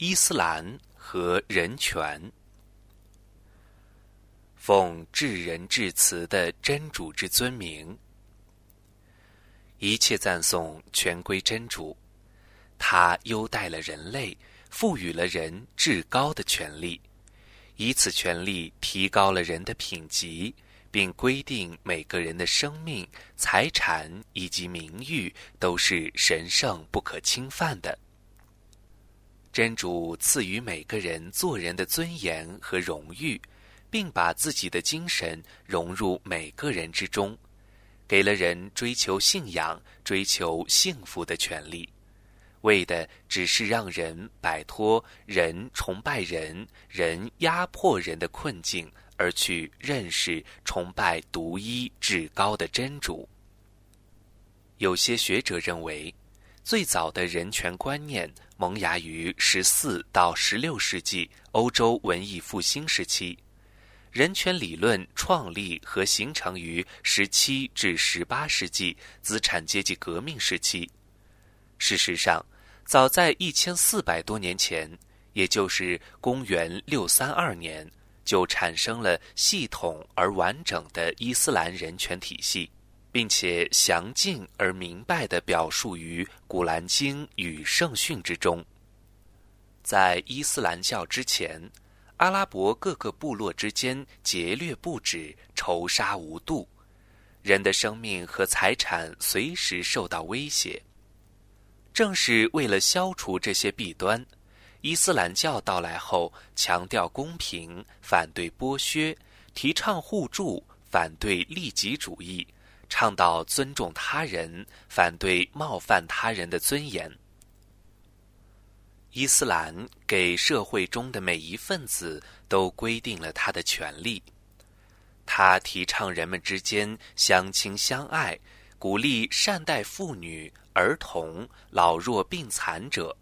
伊斯兰和人权。奉至仁至慈的真主之尊名，一切赞颂全归真主。他优待了人类，赋予了人至高的权利，以此权利提高了人的品级，并规定每个人的生命、财产以及名誉都是神圣不可侵犯的。真主赐予每个人做人的尊严和荣誉，并把自己的精神融入每个人之中，给了人追求信仰、追求幸福的权利，为的只是让人摆脱人崇拜人、人压迫人的困境，而去认识、崇拜独一至高的真主。有些学者认为。最早的人权观念萌芽于十四到十六世纪欧洲文艺复兴时期，人权理论创立和形成于十七至十八世纪资产阶级革命时期。事实上，早在一千四百多年前，也就是公元六三二年，就产生了系统而完整的伊斯兰人权体系。并且详尽而明白地表述于《古兰经》与圣训之中。在伊斯兰教之前，阿拉伯各个部落之间劫掠不止，仇杀无度，人的生命和财产随时受到威胁。正是为了消除这些弊端，伊斯兰教到来后，强调公平，反对剥削，提倡互助，反对利己主义。倡导尊重他人，反对冒犯他人的尊严。伊斯兰给社会中的每一份子都规定了他的权利。他提倡人们之间相亲相爱，鼓励善待妇女、儿童、老弱病残者。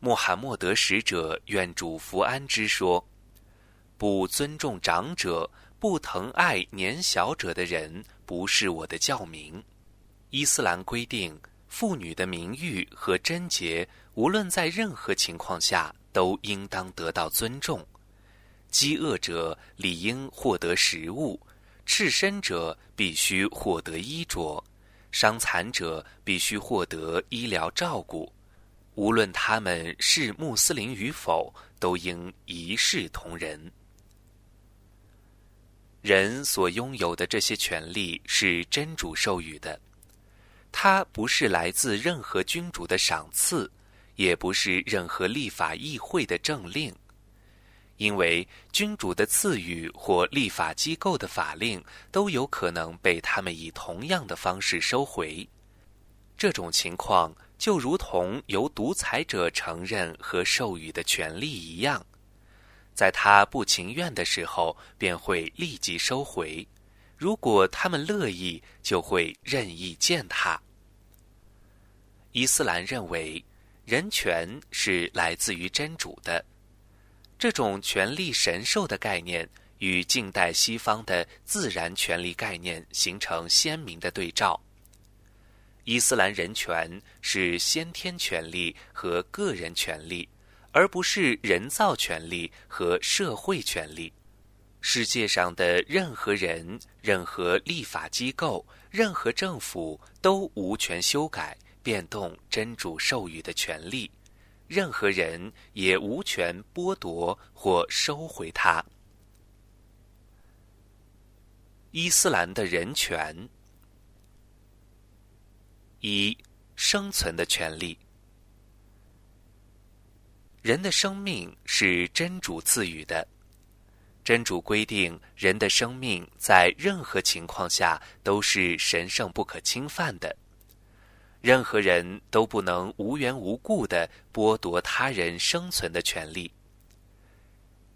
穆罕默德使者愿主福安之说：“不尊重长者。”不疼爱年小者的人，不是我的教名。伊斯兰规定，妇女的名誉和贞洁，无论在任何情况下，都应当得到尊重。饥饿者理应获得食物，赤身者必须获得衣着，伤残者必须获得医疗照顾。无论他们是穆斯林与否，都应一视同仁。人所拥有的这些权利是真主授予的，它不是来自任何君主的赏赐，也不是任何立法议会的政令，因为君主的赐予或立法机构的法令都有可能被他们以同样的方式收回。这种情况就如同由独裁者承认和授予的权利一样。在他不情愿的时候，便会立即收回；如果他们乐意，就会任意践踏。伊斯兰认为，人权是来自于真主的，这种权力神授的概念与近代西方的自然权利概念形成鲜明的对照。伊斯兰人权是先天权利和个人权利。而不是人造权利和社会权利。世界上的任何人、任何立法机构、任何政府都无权修改、变动真主授予的权利，任何人也无权剥夺或收回它。伊斯兰的人权：一、生存的权利。人的生命是真主赐予的，真主规定人的生命在任何情况下都是神圣不可侵犯的，任何人都不能无缘无故的剥夺他人生存的权利。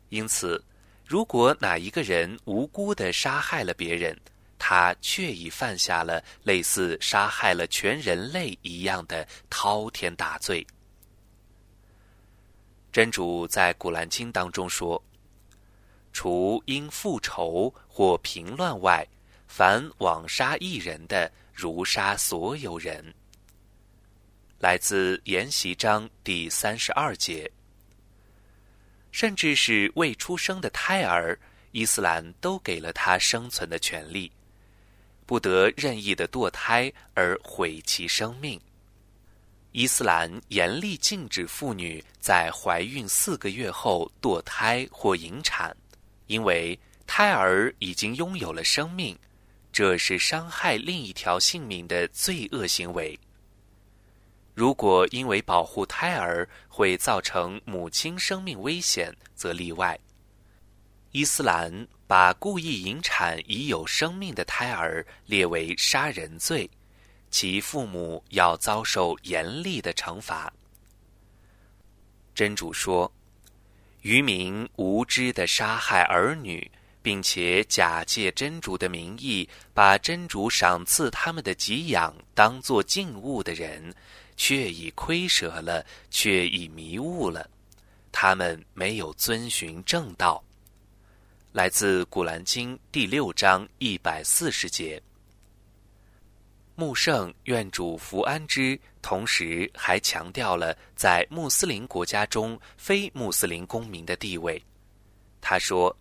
因此，如果哪一个人无辜的杀害了别人，他确已犯下了类似杀害了全人类一样的滔天大罪。真主在《古兰经》当中说：“除因复仇或平乱外，凡枉杀一人的，如杀所有人。”来自沿袭章第三十二节。甚至是未出生的胎儿，伊斯兰都给了他生存的权利，不得任意的堕胎而毁其生命。伊斯兰严厉禁止妇女在怀孕四个月后堕胎或引产，因为胎儿已经拥有了生命，这是伤害另一条性命的罪恶行为。如果因为保护胎儿会造成母亲生命危险，则例外。伊斯兰把故意引产已有生命的胎儿列为杀人罪。其父母要遭受严厉的惩罚。真主说：“渔民无知的杀害儿女，并且假借真主的名义，把真主赏赐他们的给养当作禁物的人，却已亏舍了，却已迷雾了。他们没有遵循正道。”来自《古兰经》第六章一百四十节。穆圣愿主福安之，同时还强调了在穆斯林国家中非穆斯林公民的地位。他说：“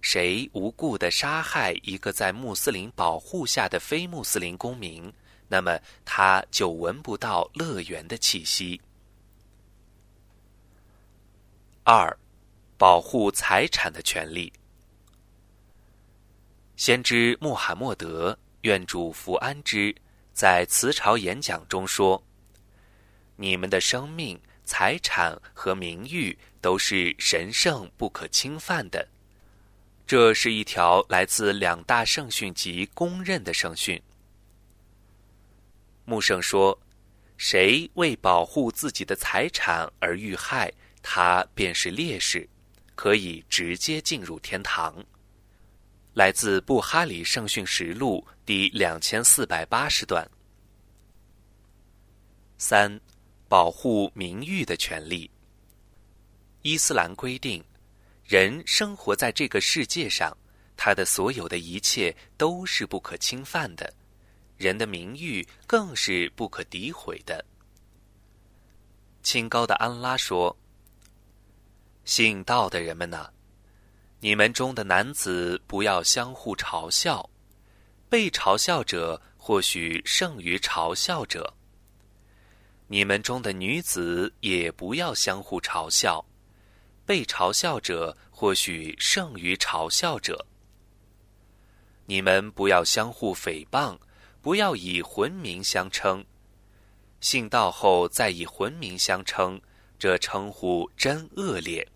谁无故的杀害一个在穆斯林保护下的非穆斯林公民，那么他就闻不到乐园的气息。”二，保护财产的权利。先知穆罕默德愿主福安之。在辞朝演讲中说：“你们的生命、财产和名誉都是神圣不可侵犯的。”这是一条来自两大圣训及公认的圣训。穆圣说：“谁为保护自己的财产而遇害，他便是烈士，可以直接进入天堂。”来自布哈里圣训实录第两千四百八十段。三，保护名誉的权利。伊斯兰规定，人生活在这个世界上，他的所有的一切都是不可侵犯的，人的名誉更是不可诋毁的。清高的安拉说：“信道的人们呐！”你们中的男子不要相互嘲笑，被嘲笑者或许胜于嘲笑者。你们中的女子也不要相互嘲笑，被嘲笑者或许胜于嘲笑者。你们不要相互诽谤，不要以浑名相称。信道后再以浑名相称，这称呼真恶劣。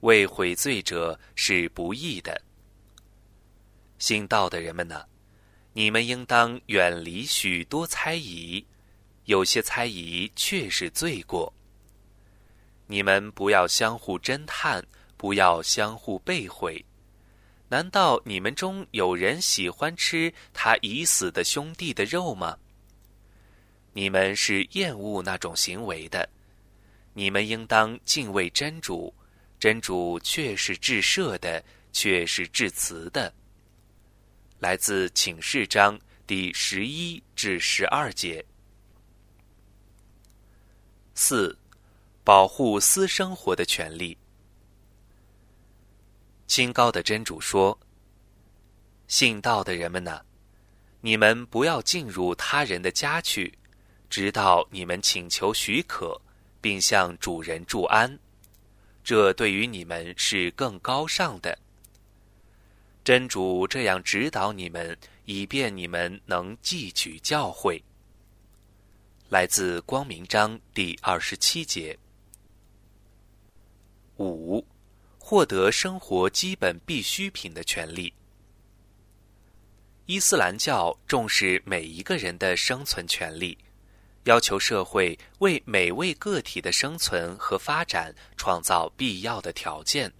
为悔罪者是不易的。信道的人们呢？你们应当远离许多猜疑，有些猜疑却是罪过。你们不要相互侦探，不要相互背毁。难道你们中有人喜欢吃他已死的兄弟的肉吗？你们是厌恶那种行为的。你们应当敬畏真主。真主却是至赦的，却是至慈的。来自请示章第十一至十二节。四，保护私生活的权利。清高的真主说：“信道的人们呢，你们不要进入他人的家去，直到你们请求许可，并向主人祝安。”这对于你们是更高尚的。真主这样指导你们，以便你们能汲取教诲。来自光明章第二十七节。五，获得生活基本必需品的权利。伊斯兰教重视每一个人的生存权利。要求社会为每位个体的生存和发展创造必要的条件。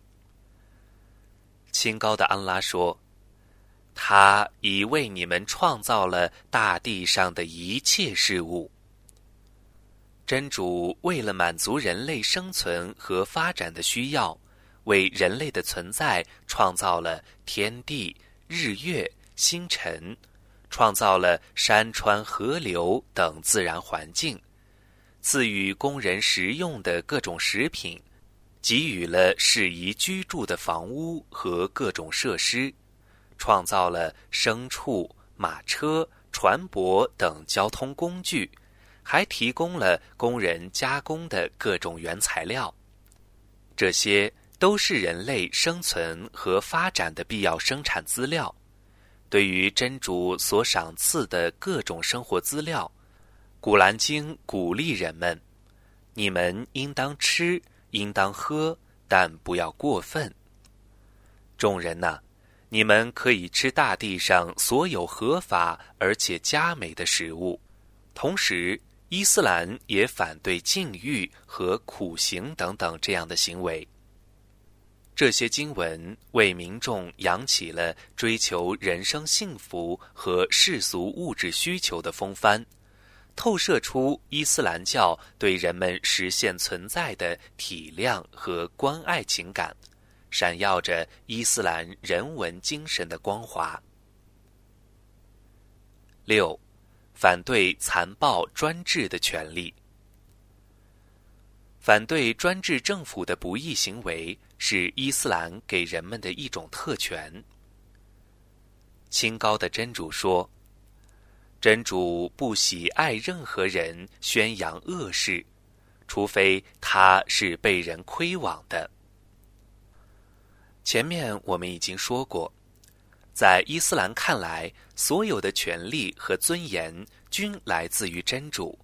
清高的安拉说：“他已为你们创造了大地上的一切事物。真主为了满足人类生存和发展的需要，为人类的存在创造了天地、日月、星辰。”创造了山川河流等自然环境，赐予工人食用的各种食品，给予了适宜居住的房屋和各种设施，创造了牲畜、马车、船舶等交通工具，还提供了工人加工的各种原材料。这些都是人类生存和发展的必要生产资料。对于真主所赏赐的各种生活资料，《古兰经》鼓励人们：你们应当吃，应当喝，但不要过分。众人呐，你们可以吃大地上所有合法而且佳美的食物。同时，伊斯兰也反对禁欲和苦行等等这样的行为。这些经文为民众扬起了追求人生幸福和世俗物质需求的风帆，透射出伊斯兰教对人们实现存在的体谅和关爱情感，闪耀着伊斯兰人文精神的光华。六，反对残暴专制的权利。反对专制政府的不义行为是伊斯兰给人们的一种特权。清高的真主说：“真主不喜爱任何人宣扬恶事，除非他是被人亏枉的。”前面我们已经说过，在伊斯兰看来，所有的权利和尊严均来自于真主。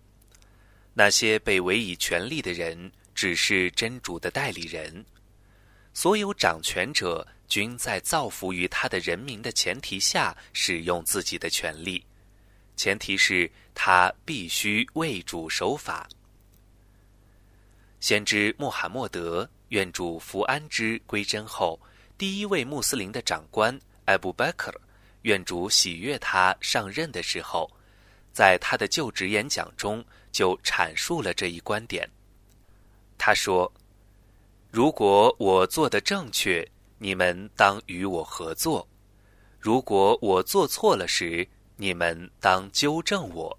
那些被委以权力的人只是真主的代理人，所有掌权者均在造福于他的人民的前提下使用自己的权利，前提是他必须为主守法。先知穆罕默德愿主福安之归真后，第一位穆斯林的长官艾布贝克愿主喜悦他上任的时候，在他的就职演讲中。就阐述了这一观点。他说：“如果我做的正确，你们当与我合作；如果我做错了时，你们当纠正我。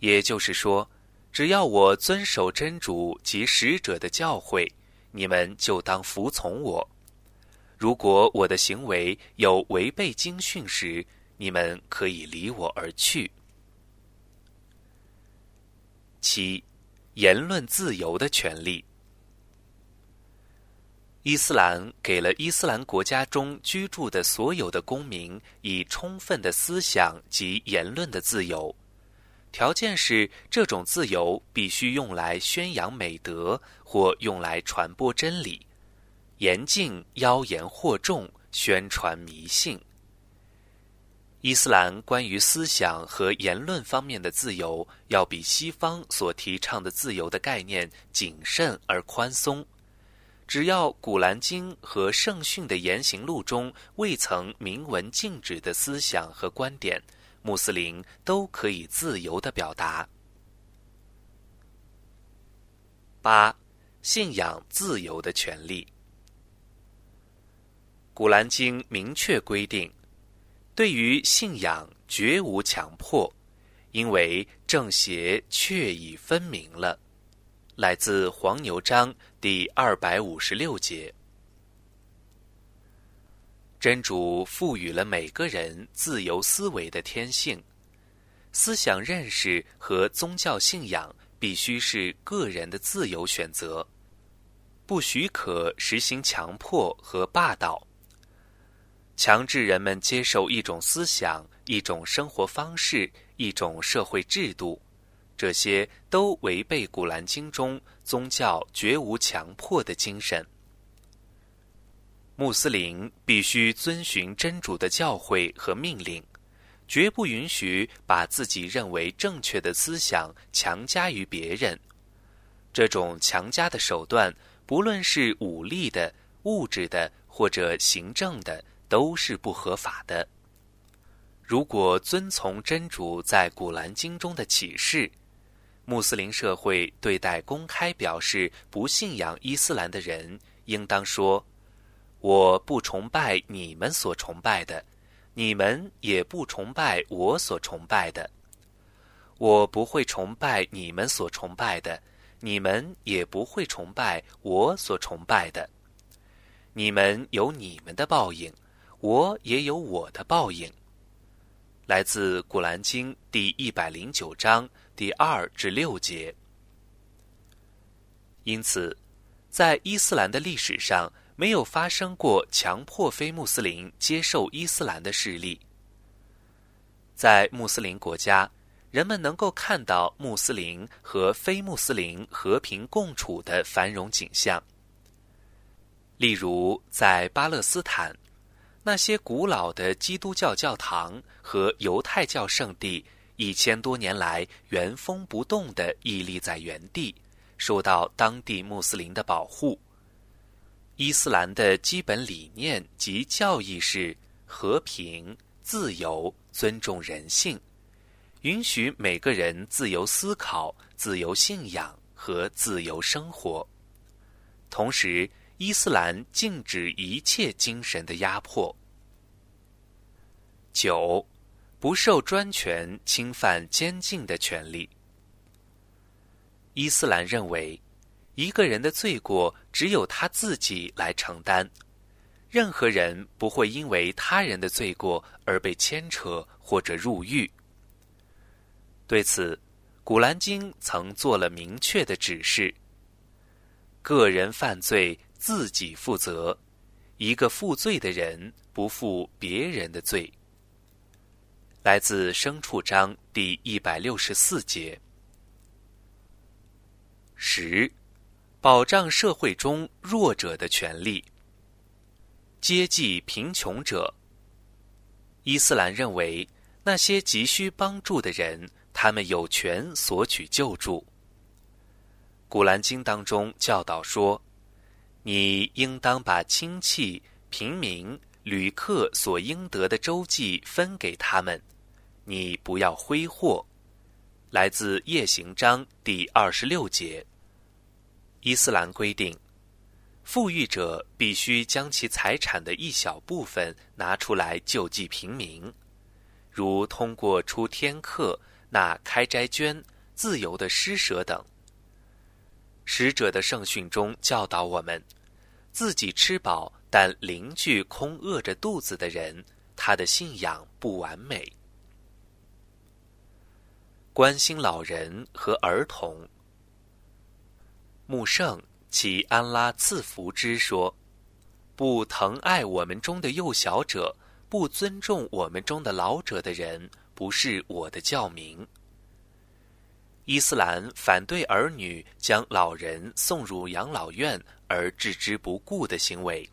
也就是说，只要我遵守真主及使者的教诲，你们就当服从我；如果我的行为有违背经训时，你们可以离我而去。”七，言论自由的权利。伊斯兰给了伊斯兰国家中居住的所有的公民以充分的思想及言论的自由，条件是这种自由必须用来宣扬美德或用来传播真理，严禁妖言惑众、宣传迷信。伊斯兰关于思想和言论方面的自由，要比西方所提倡的自由的概念谨慎而宽松。只要《古兰经》和圣训的言行录中未曾明文禁止的思想和观点，穆斯林都可以自由的表达。八，信仰自由的权利，《古兰经》明确规定。对于信仰绝无强迫，因为正邪确已分明了。来自黄牛章第二百五十六节。真主赋予了每个人自由思维的天性，思想认识和宗教信仰必须是个人的自由选择，不许可实行强迫和霸道。强制人们接受一种思想、一种生活方式、一种社会制度，这些都违背《古兰经》中宗教绝无强迫的精神。穆斯林必须遵循真主的教诲和命令，绝不允许把自己认为正确的思想强加于别人。这种强加的手段，不论是武力的、物质的或者行政的。都是不合法的。如果遵从真主在《古兰经》中的启示，穆斯林社会对待公开表示不信仰伊斯兰的人，应当说：“我不崇拜你们所崇拜的，你们也不崇拜我所崇拜的。我不会崇拜你们所崇拜的，你们也不会崇拜我所崇拜的。你们有你们的报应，我也有我的报应。来自《古兰经》第一百零九章第二至六节。因此，在伊斯兰的历史上，没有发生过强迫非穆斯林接受伊斯兰的事例。在穆斯林国家，人们能够看到穆斯林和非穆斯林和平共处的繁荣景象。例如，在巴勒斯坦，那些古老的基督教教堂和犹太教圣地，一千多年来原封不动地屹立在原地。受到当地穆斯林的保护。伊斯兰的基本理念及教义是和平、自由、尊重人性，允许每个人自由思考、自由信仰和自由生活。同时，伊斯兰禁止一切精神的压迫。九，不受专权侵犯监禁的权利。伊斯兰认为，一个人的罪过只有他自己来承担，任何人不会因为他人的罪过而被牵扯或者入狱。对此，《古兰经》曾做了明确的指示：个人犯罪自己负责，一个负罪的人不负别人的罪。来自《牲畜章》第一百六十四节。十，保障社会中弱者的权利。接济贫穷者。伊斯兰认为，那些急需帮助的人，他们有权索取救助。古兰经当中教导说：“你应当把亲戚、平民、旅客所应得的周济分给他们，你不要挥霍。”来自《夜行章》第二十六节。伊斯兰规定，富裕者必须将其财产的一小部分拿出来救济平民，如通过出天课、那开斋捐、自由的施舍等。使者的圣训中教导我们：自己吃饱，但邻居空饿着肚子的人，他的信仰不完美。关心老人和儿童。穆圣其安拉赐福之说：“不疼爱我们中的幼小者，不尊重我们中的老者的人，不是我的教民。”伊斯兰反对儿女将老人送入养老院而置之不顾的行为，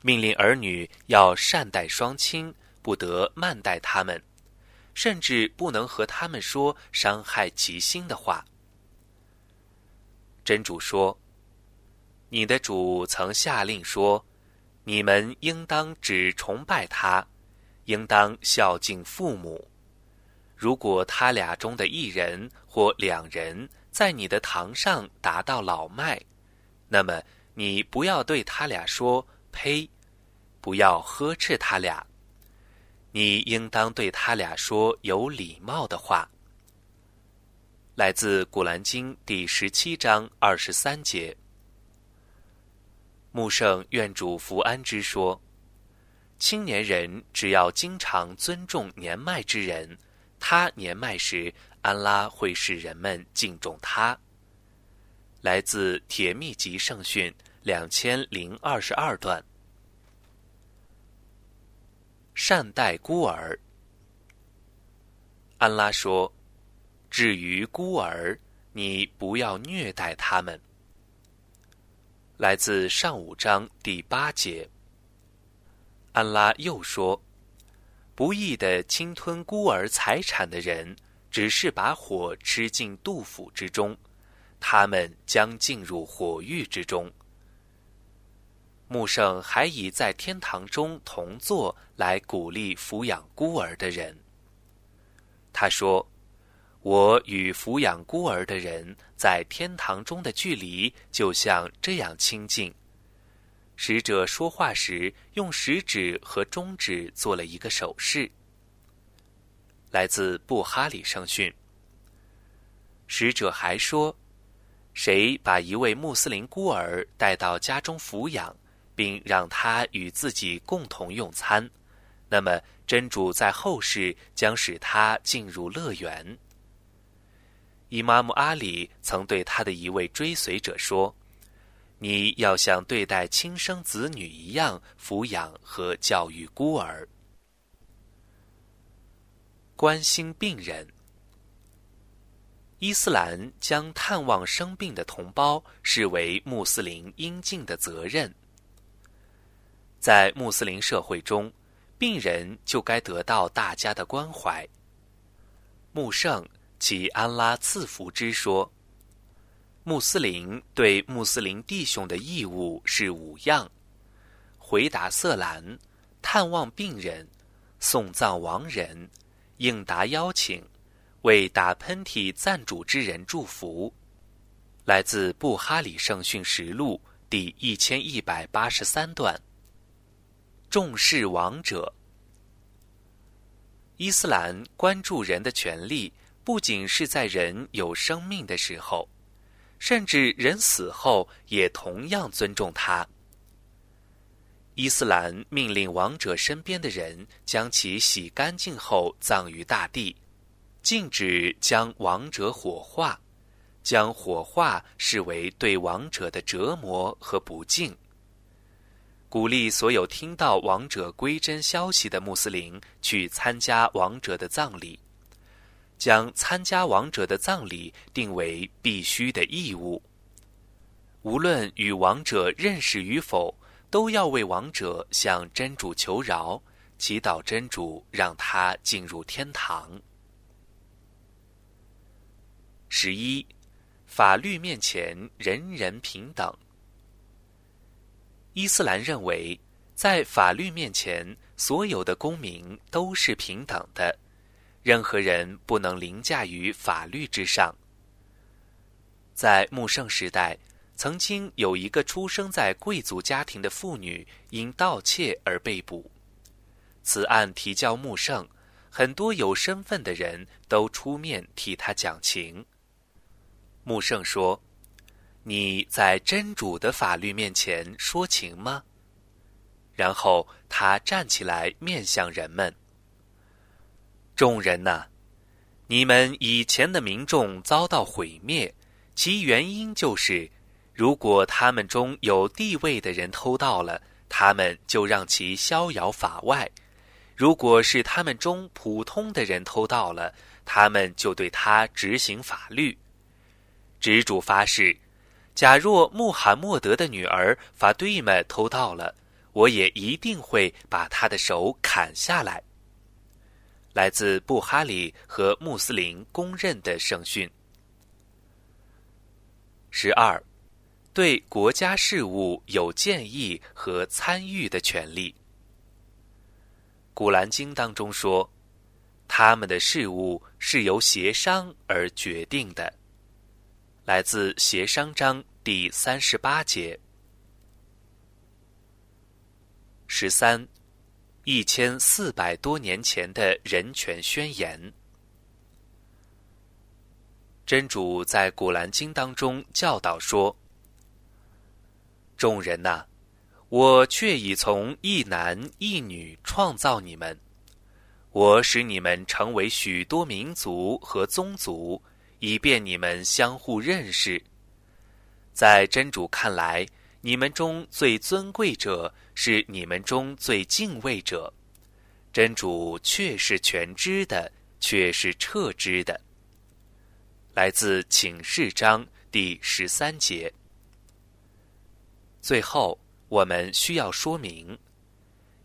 命令儿女要善待双亲，不得慢待他们，甚至不能和他们说伤害其心的话。真主说：“你的主曾下令说，你们应当只崇拜他，应当孝敬父母。如果他俩中的一人或两人在你的堂上达到老迈，那么你不要对他俩说‘呸’，不要呵斥他俩。你应当对他俩说有礼貌的话。”来自《古兰经》第十七章二十三节。穆圣愿主福安之说：“青年人只要经常尊重年迈之人，他年迈时，安拉会使人们敬重他。”来自《铁密集圣训》两千零二十二段。善待孤儿。安拉说。至于孤儿，你不要虐待他们。来自上五章第八节。安拉又说：“不义的侵吞孤儿财产的人，只是把火吃进杜甫之中，他们将进入火狱之中。”穆圣还以在天堂中同坐来鼓励抚养孤儿的人。他说。我与抚养孤儿的人在天堂中的距离，就像这样亲近。使者说话时，用食指和中指做了一个手势。来自布哈里圣训，使者还说，谁把一位穆斯林孤儿带到家中抚养，并让他与自己共同用餐，那么真主在后世将使他进入乐园。伊玛目阿里曾对他的一位追随者说：“你要像对待亲生子女一样抚养和教育孤儿，关心病人。伊斯兰将探望生病的同胞视为穆斯林应尽的责任。在穆斯林社会中，病人就该得到大家的关怀。穆圣。”其安拉赐福之说，穆斯林对穆斯林弟兄的义务是五样：回答色兰、探望病人、送葬亡人、应答邀请、为打喷嚏赞主之人祝福。来自布哈里圣训实录第一千一百八十三段。重视亡者，伊斯兰关注人的权利。不仅是在人有生命的时候，甚至人死后也同样尊重他。伊斯兰命令亡者身边的人将其洗干净后葬于大地，禁止将亡者火化，将火化视为对亡者的折磨和不敬。鼓励所有听到亡者归真消息的穆斯林去参加亡者的葬礼。将参加亡者的葬礼定为必须的义务。无论与亡者认识与否，都要为亡者向真主求饶，祈祷真主让他进入天堂。十一，法律面前人人平等。伊斯兰认为，在法律面前，所有的公民都是平等的。任何人不能凌驾于法律之上。在穆圣时代，曾经有一个出生在贵族家庭的妇女因盗窃而被捕。此案提交穆圣，很多有身份的人都出面替他讲情。穆圣说：“你在真主的法律面前说情吗？”然后他站起来面向人们。众人呐，你们以前的民众遭到毁灭，其原因就是，如果他们中有地位的人偷盗了，他们就让其逍遥法外；如果是他们中普通的人偷盗了，他们就对他执行法律。执主发誓，假若穆罕默德的女儿法对们偷盗了，我也一定会把她的手砍下来。来自布哈里和穆斯林公认的圣训。十二，对国家事务有建议和参与的权利。古兰经当中说，他们的事务是由协商而决定的。来自协商章第三十八节。十三。一千四百多年前的人权宣言，真主在《古兰经》当中教导说：“众人呐，我却已从一男一女创造你们，我使你们成为许多民族和宗族，以便你们相互认识。在真主看来。”你们中最尊贵者是你们中最敬畏者，真主却是全知的，却是彻知的。来自请示章第十三节。最后，我们需要说明，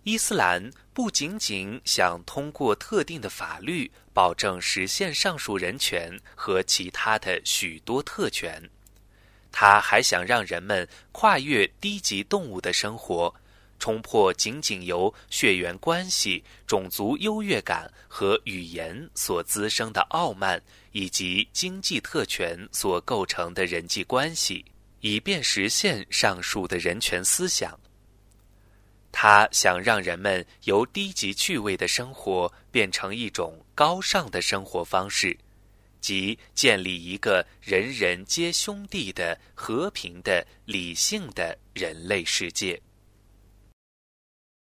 伊斯兰不仅仅想通过特定的法律保证实现上述人权和其他的许多特权。他还想让人们跨越低级动物的生活，冲破仅仅由血缘关系、种族优越感和语言所滋生的傲慢，以及经济特权所构成的人际关系，以便实现上述的人权思想。他想让人们由低级趣味的生活变成一种高尚的生活方式。即建立一个人人皆兄弟的和平的、理性的人类世界。